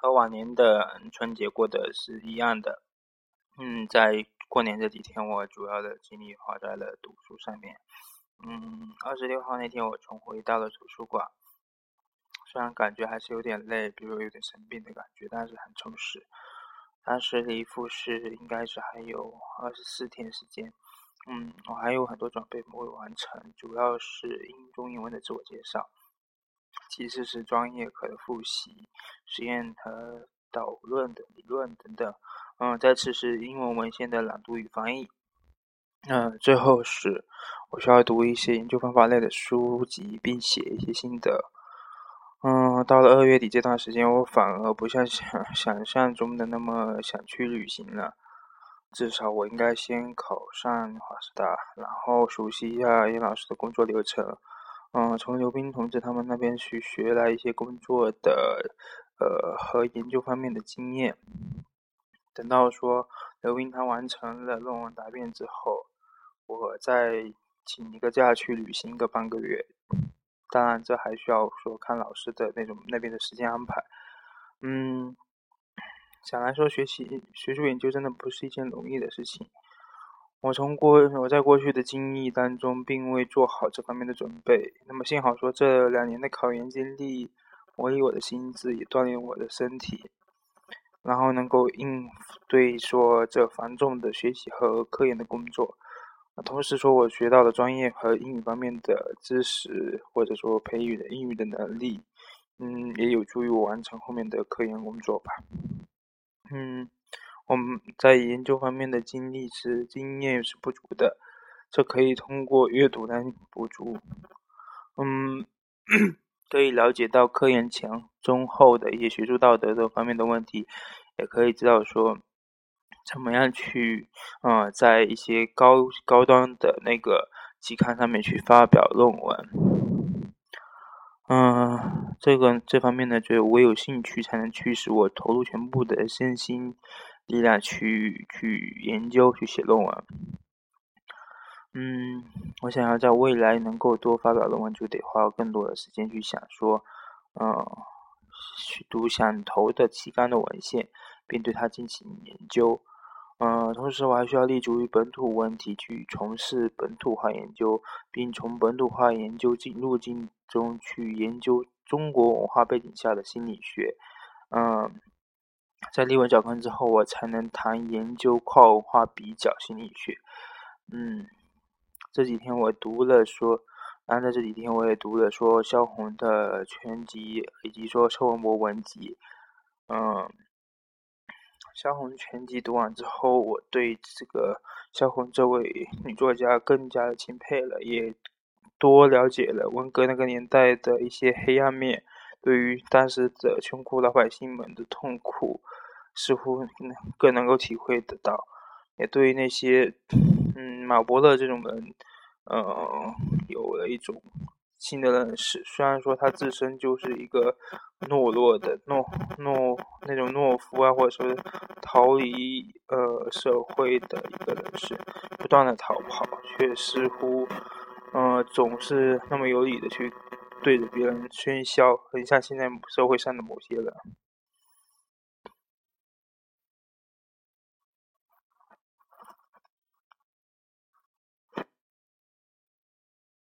和往年的春节过的是一样的。嗯，在过年这几天，我主要的精力花在了读书上面。嗯，二十六号那天，我重回到了图书馆，虽然感觉还是有点累，比如有点生病的感觉，但是很充实。当时离复试应该是还有二十四天时间。嗯，我还有很多准备没有完成，主要是英中英文的自我介绍，其次是专业课的复习、实验和导论的理论等等。嗯，再次是英文文献的朗读与翻译。嗯，最后是我需要读一些研究方法类的书籍，并写一些心得。嗯，到了二月底这段时间，我反而不像想想象中的那么想去旅行了。至少我应该先考上华师大，然后熟悉一下叶老师的工作流程。嗯，从刘斌同志他们那边去学来一些工作的，呃，和研究方面的经验。等到说刘斌他完成了论文答辩之后，我再请一个假去旅行个半个月。当然，这还需要说看老师的那种那边的时间安排。嗯。想来说，学习学术研究真的不是一件容易的事情。我从过我在过去的经历当中，并未做好这方面的准备。那么幸好说，这两年的考研经历磨砺我的心智，也锻炼我的身体，然后能够应对说这繁重的学习和科研的工作。同时说，我学到了专业和英语方面的知识，或者说培育的英语的能力，嗯，也有助于我完成后面的科研工作吧。嗯，我们在研究方面的经历是经验是不足的，这可以通过阅读来补足。嗯，可以了解到科研前、中、后的一些学术道德这方面的问题，也可以知道说怎么样去，呃，在一些高高端的那个期刊上面去发表论文。嗯，这个这方面呢，就我有兴趣才能驱使我投入全部的身心力量去去研究、去写论文。嗯，我想要在未来能够多发表论文，就得花更多的时间去想说，嗯，去读想投的期刊的文献，并对它进行研究。嗯，同时我还需要立足于本土问题，去从事本土化研究，并从本土化研究进路径。中去研究中国文化背景下的心理学，嗯，在立稳脚跟之后，我才能谈研究跨文化比较心理学。嗯，这几天我读了说，然后在这几天我也读了说萧红的全集，以及说车文博文集。嗯，萧红全集读完之后，我对这个萧红这位女作家更加的钦佩了，也。多了解了文革那个年代的一些黑暗面，对于当时的穷苦老百姓们的痛苦，似乎更能够体会得到，也对于那些嗯马伯乐这种人，呃，有了一种新的认识。虽然说他自身就是一个懦弱的懦懦那种懦夫啊，或者说逃离呃社会的一个人士，不断的逃跑，却似乎。呃，总是那么有理的去对着别人喧嚣，很像现在社会上的某些人。